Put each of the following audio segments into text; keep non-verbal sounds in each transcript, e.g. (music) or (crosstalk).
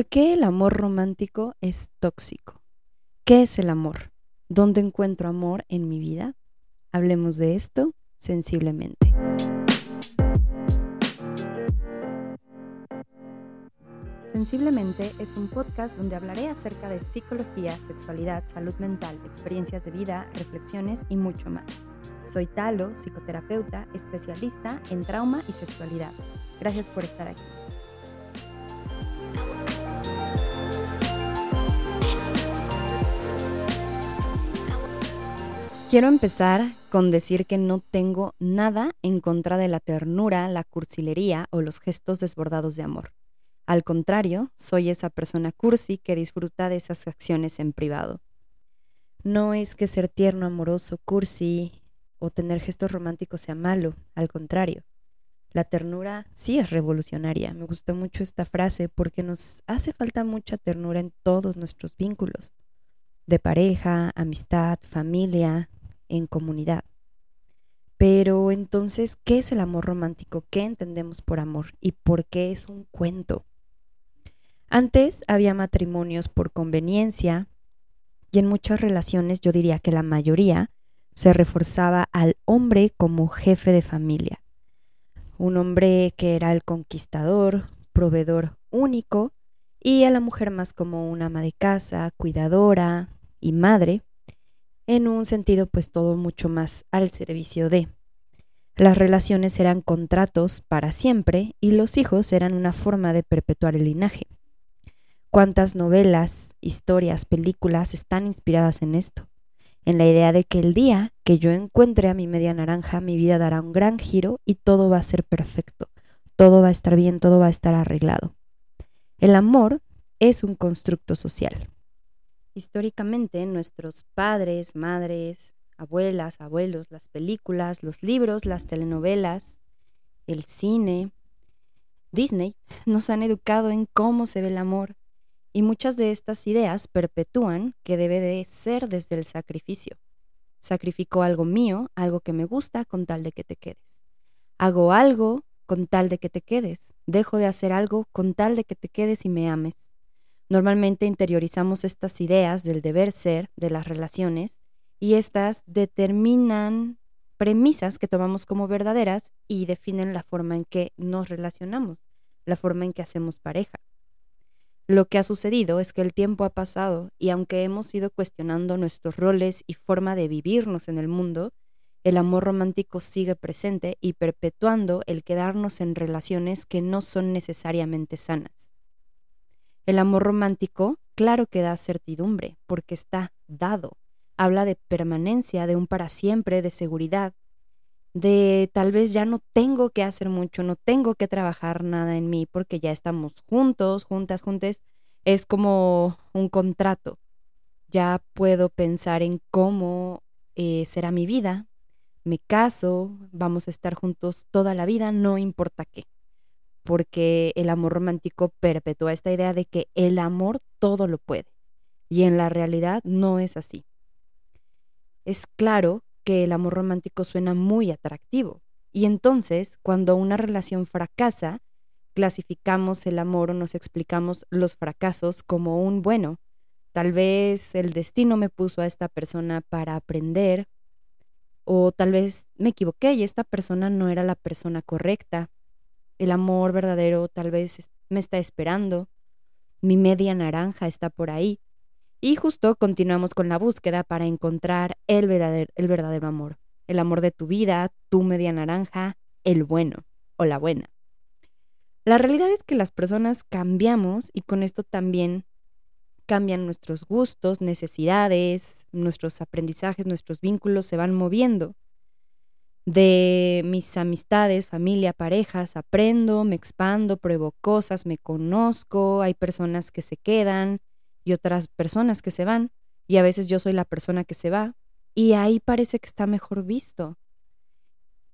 ¿Por qué el amor romántico es tóxico? ¿Qué es el amor? ¿Dónde encuentro amor en mi vida? Hablemos de esto sensiblemente. Sensiblemente es un podcast donde hablaré acerca de psicología, sexualidad, salud mental, experiencias de vida, reflexiones y mucho más. Soy Talo, psicoterapeuta, especialista en trauma y sexualidad. Gracias por estar aquí. Quiero empezar con decir que no tengo nada en contra de la ternura, la cursilería o los gestos desbordados de amor. Al contrario, soy esa persona cursi que disfruta de esas acciones en privado. No es que ser tierno, amoroso, cursi o tener gestos románticos sea malo, al contrario. La ternura sí es revolucionaria. Me gustó mucho esta frase porque nos hace falta mucha ternura en todos nuestros vínculos, de pareja, amistad, familia, en comunidad. Pero entonces, ¿qué es el amor romántico? ¿Qué entendemos por amor? ¿Y por qué es un cuento? Antes había matrimonios por conveniencia y en muchas relaciones, yo diría que la mayoría, se reforzaba al hombre como jefe de familia. Un hombre que era el conquistador, proveedor único, y a la mujer más como una ama de casa, cuidadora y madre, en un sentido pues todo mucho más al servicio de. Las relaciones eran contratos para siempre y los hijos eran una forma de perpetuar el linaje. ¿Cuántas novelas, historias, películas están inspiradas en esto? En la idea de que el día que yo encuentre a mi media naranja, mi vida dará un gran giro y todo va a ser perfecto, todo va a estar bien, todo va a estar arreglado. El amor es un constructo social. Históricamente, nuestros padres, madres, abuelas, abuelos, las películas, los libros, las telenovelas, el cine, Disney, (laughs) nos han educado en cómo se ve el amor y muchas de estas ideas perpetúan que debe de ser desde el sacrificio. Sacrifico algo mío, algo que me gusta, con tal de que te quedes. Hago algo con tal de que te quedes. Dejo de hacer algo con tal de que te quedes y me ames. Normalmente interiorizamos estas ideas del deber ser de las relaciones y estas determinan premisas que tomamos como verdaderas y definen la forma en que nos relacionamos, la forma en que hacemos pareja. Lo que ha sucedido es que el tiempo ha pasado y aunque hemos ido cuestionando nuestros roles y forma de vivirnos en el mundo, el amor romántico sigue presente y perpetuando el quedarnos en relaciones que no son necesariamente sanas. El amor romántico, claro que da certidumbre, porque está dado. Habla de permanencia, de un para siempre, de seguridad, de tal vez ya no tengo que hacer mucho, no tengo que trabajar nada en mí porque ya estamos juntos, juntas, juntes. Es como un contrato. Ya puedo pensar en cómo eh, será mi vida. Me caso, vamos a estar juntos toda la vida, no importa qué porque el amor romántico perpetúa esta idea de que el amor todo lo puede. Y en la realidad no es así. Es claro que el amor romántico suena muy atractivo. Y entonces, cuando una relación fracasa, clasificamos el amor o nos explicamos los fracasos como un bueno. Tal vez el destino me puso a esta persona para aprender, o tal vez me equivoqué y esta persona no era la persona correcta, el amor verdadero tal vez me está esperando, mi media naranja está por ahí. Y justo continuamos con la búsqueda para encontrar el verdadero, amor, el amor de tu vida, tu media naranja, el bueno o la buena. La realidad es que las personas cambiamos y con esto también cambian nuestros gustos, necesidades, nuestros aprendizajes, nuestros vínculos se van moviendo de mis amistades, familia, parejas, aprendo, me expando, pruebo cosas, me conozco, hay personas que se quedan y otras personas que se van, y a veces yo soy la persona que se va, y ahí parece que está mejor visto,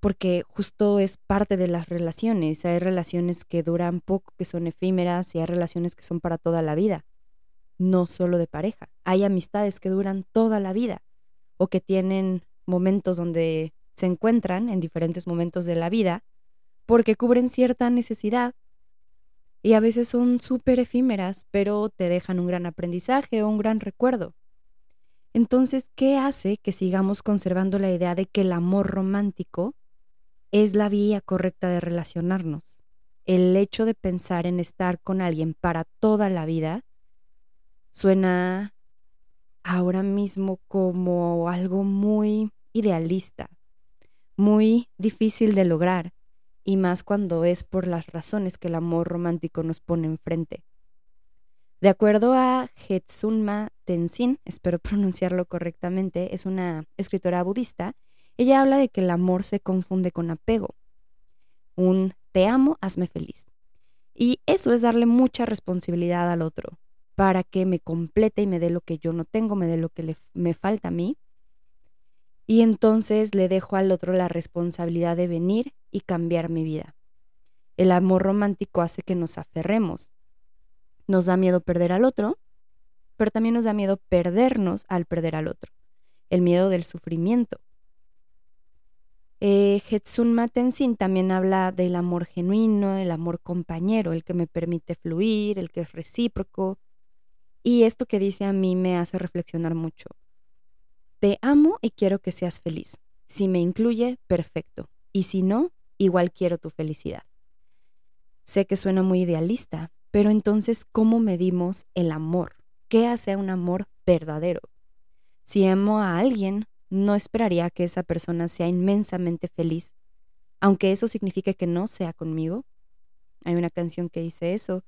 porque justo es parte de las relaciones, hay relaciones que duran poco, que son efímeras, y hay relaciones que son para toda la vida, no solo de pareja, hay amistades que duran toda la vida, o que tienen momentos donde se encuentran en diferentes momentos de la vida porque cubren cierta necesidad y a veces son súper efímeras, pero te dejan un gran aprendizaje o un gran recuerdo. Entonces, ¿qué hace que sigamos conservando la idea de que el amor romántico es la vía correcta de relacionarnos? El hecho de pensar en estar con alguien para toda la vida suena ahora mismo como algo muy idealista, muy difícil de lograr, y más cuando es por las razones que el amor romántico nos pone enfrente. De acuerdo a Jetsunma Tenzin, espero (laughs) pronunciarlo correctamente, es una escritora budista, ella habla de que el amor se confunde con apego. Un te amo, hazme feliz. Y eso es darle mucha responsabilidad al otro para que me complete y me dé lo que yo no tengo, me dé lo que le, me falta a mí y entonces le dejo al otro la responsabilidad de venir y cambiar mi vida. El amor romántico hace que nos aferremos. Nos da miedo perder al otro, pero también nos da miedo perdernos al perder al otro. El miedo del sufrimiento. Eh, Hetsun también habla del amor genuino, el amor compañero, el que me permite fluir, el que es recíproco. Y esto que dice a mí me hace reflexionar mucho. Te amo y quiero que seas feliz. Si me incluye, perfecto. Y si no, igual quiero tu felicidad. Sé que suena muy idealista, pero entonces, ¿cómo medimos el amor? ¿Qué hace un amor verdadero? Si amo a alguien, no esperaría que esa persona sea inmensamente feliz, aunque eso signifique que no sea conmigo. Hay una canción que dice eso.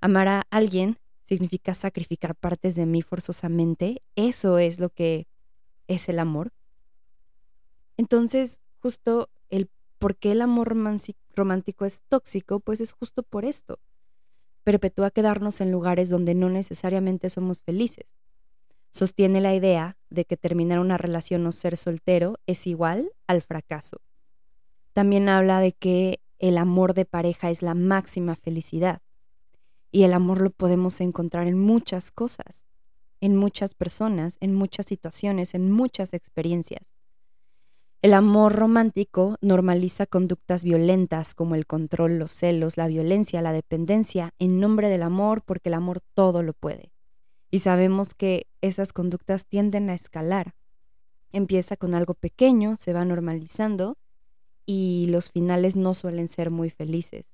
Amar a alguien significa sacrificar partes de mí forzosamente. Eso es lo que es el amor. Entonces, justo el por qué el amor romántico es tóxico, pues es justo por esto. Perpetúa quedarnos en lugares donde no necesariamente somos felices. Sostiene la idea de que terminar una relación o ser soltero es igual al fracaso. También habla de que el amor de pareja es la máxima felicidad. Y el amor lo podemos encontrar en muchas cosas en muchas personas, en muchas situaciones, en muchas experiencias. El amor romántico normaliza conductas violentas como el control, los celos, la violencia, la dependencia, en nombre del amor, porque el amor todo lo puede. Y sabemos que esas conductas tienden a escalar. Empieza con algo pequeño, se va normalizando y los finales no suelen ser muy felices.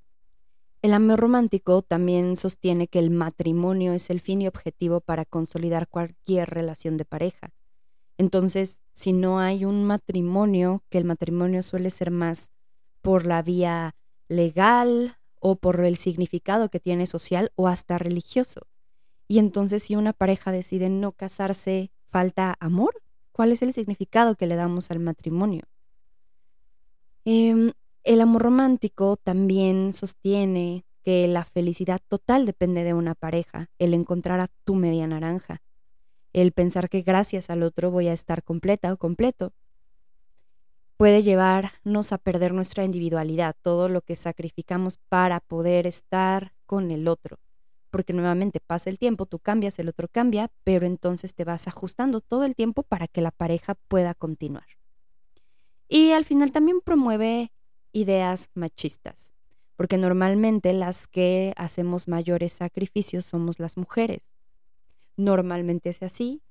El amor romántico también sostiene que el matrimonio es el fin y objetivo para consolidar cualquier relación de pareja. Entonces, si no hay un matrimonio, que el matrimonio suele ser más por la vía legal o por el significado que tiene social o hasta religioso. Y entonces, si una pareja decide no casarse, ¿falta amor? ¿Cuál es el significado que le damos al matrimonio? Em, el amor romántico también sostiene que la felicidad total depende de una pareja, el encontrar a tu media naranja, el pensar que gracias al otro voy a estar completa o completo. Puede llevarnos a perder nuestra individualidad, todo lo que sacrificamos para poder estar con el otro. Porque nuevamente pasa el tiempo, tú cambias, el otro cambia, pero entonces te vas ajustando todo el tiempo para que la pareja pueda continuar. Y al final también promueve ideas machistas, porque normalmente las que hacemos mayores sacrificios somos las mujeres. Normalmente es así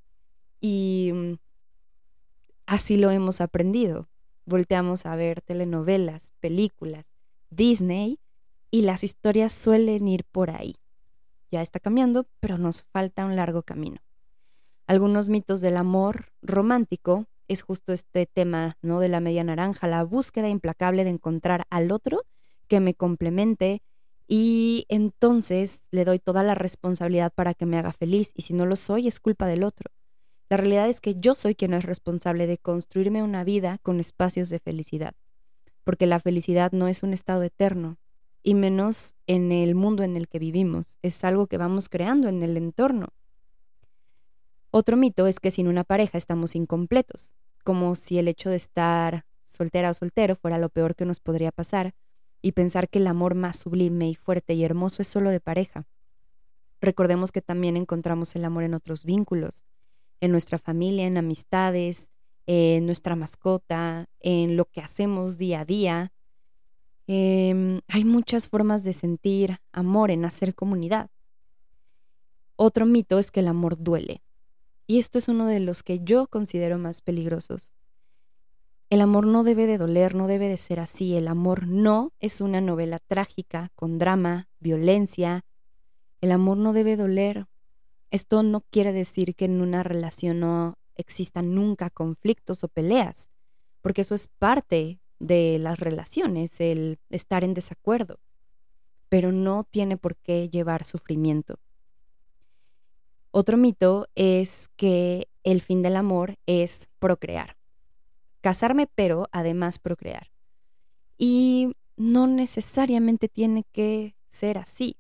y mm, así lo hemos aprendido. Volteamos a ver telenovelas, películas, Disney y las historias suelen ir por ahí. Ya está cambiando, pero nos falta un largo camino. Algunos mitos del amor romántico es justo este tema, ¿no? De la media naranja, la búsqueda implacable de encontrar al otro que me complemente y entonces le doy toda la responsabilidad para que me haga feliz y si no lo soy es culpa del otro. La realidad es que yo soy quien es responsable de construirme una vida con espacios de felicidad, porque la felicidad no es un estado eterno, y menos en el mundo en el que vivimos, es algo que vamos creando en el entorno. Otro mito es que sin una pareja estamos incompletos, como si el hecho de estar soltera o soltero fuera lo peor que nos podría pasar, y pensar que el amor más sublime y fuerte y hermoso es solo de pareja. Recordemos que también encontramos el amor en otros vínculos, en nuestra familia, en amistades, en nuestra mascota, en lo que hacemos día a día. Em, hay muchas formas de sentir amor en hacer comunidad. Otro mito es que el amor duele. Y esto es uno de los que yo considero más peligrosos. El amor no debe de doler, no debe de ser así. El amor no es una novela trágica con drama, violencia. El amor no debe doler. Esto no quiere decir que en una relación no existan nunca conflictos o peleas, porque eso es parte de las relaciones, el estar en desacuerdo, pero no tiene por qué llevar sufrimiento. Otro mito es que el fin del amor es procrear casarme, pero además procrear. Y no necesariamente tiene que ser así.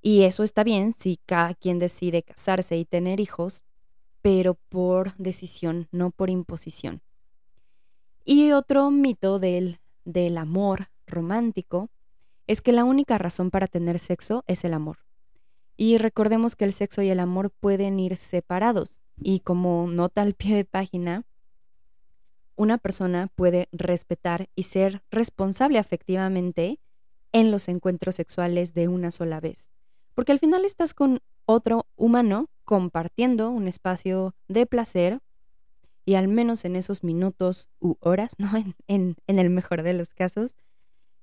Y eso está bien si cada quien decide casarse y tener hijos, pero por decisión, no por imposición. Y otro mito del, del amor romántico es que la única razón para tener sexo es el amor. Y recordemos que el sexo y el amor pueden ir separados. Y como nota al pie de página, una persona puede respetar y ser responsable afectivamente en los encuentros sexuales de una sola vez. Porque al final estás con otro humano compartiendo un espacio de placer y al menos en esos minutos u horas, (laughs) ¿no? En, el mejor de los casos,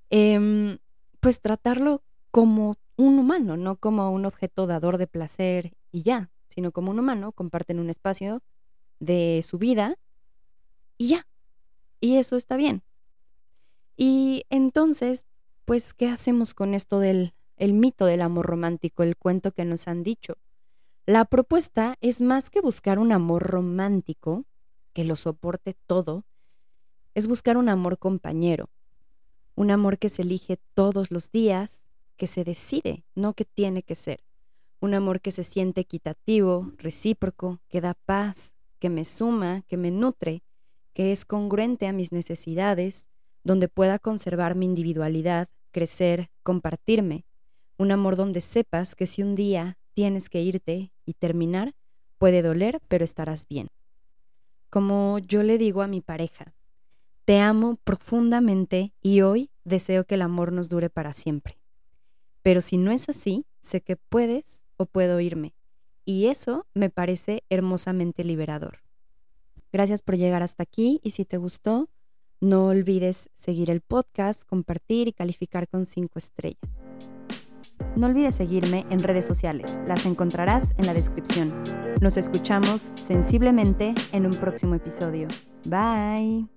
em, pues tratarlo como un humano, no como un objeto dador de placer y ya, sino como un humano, comparten un espacio de su vida y ya. Y eso está bien. Y entonces, pues, ¿qué hacemos con esto del el mito del amor romántico, el cuento que nos han dicho? La propuesta es más que buscar un amor romántico que lo soporte todo, es buscar un amor compañero, un amor que se elige todos los días, que se decide, no que tiene que ser, un amor que se siente equitativo, recíproco, que da paz, que me suma, que me nutre, que es congruente a mis necesidades, donde pueda conservar mi individualidad, crecer, compartirme, un amor donde sepas que si un día tienes que irte y terminar, puede doler, pero estarás bien. Como yo le digo a mi pareja, te amo profundamente y hoy deseo que el amor nos dure para siempre. Pero si no es así, sé que puedes o puedo irme, y eso me parece hermosamente liberador. Gracias por llegar hasta aquí y si te gustó, no olvides seguir el podcast, compartir y calificar con 5 estrellas. No olvides seguirme en redes sociales, las encontrarás en la descripción. Nos escuchamos sensiblemente en un próximo episodio. Bye.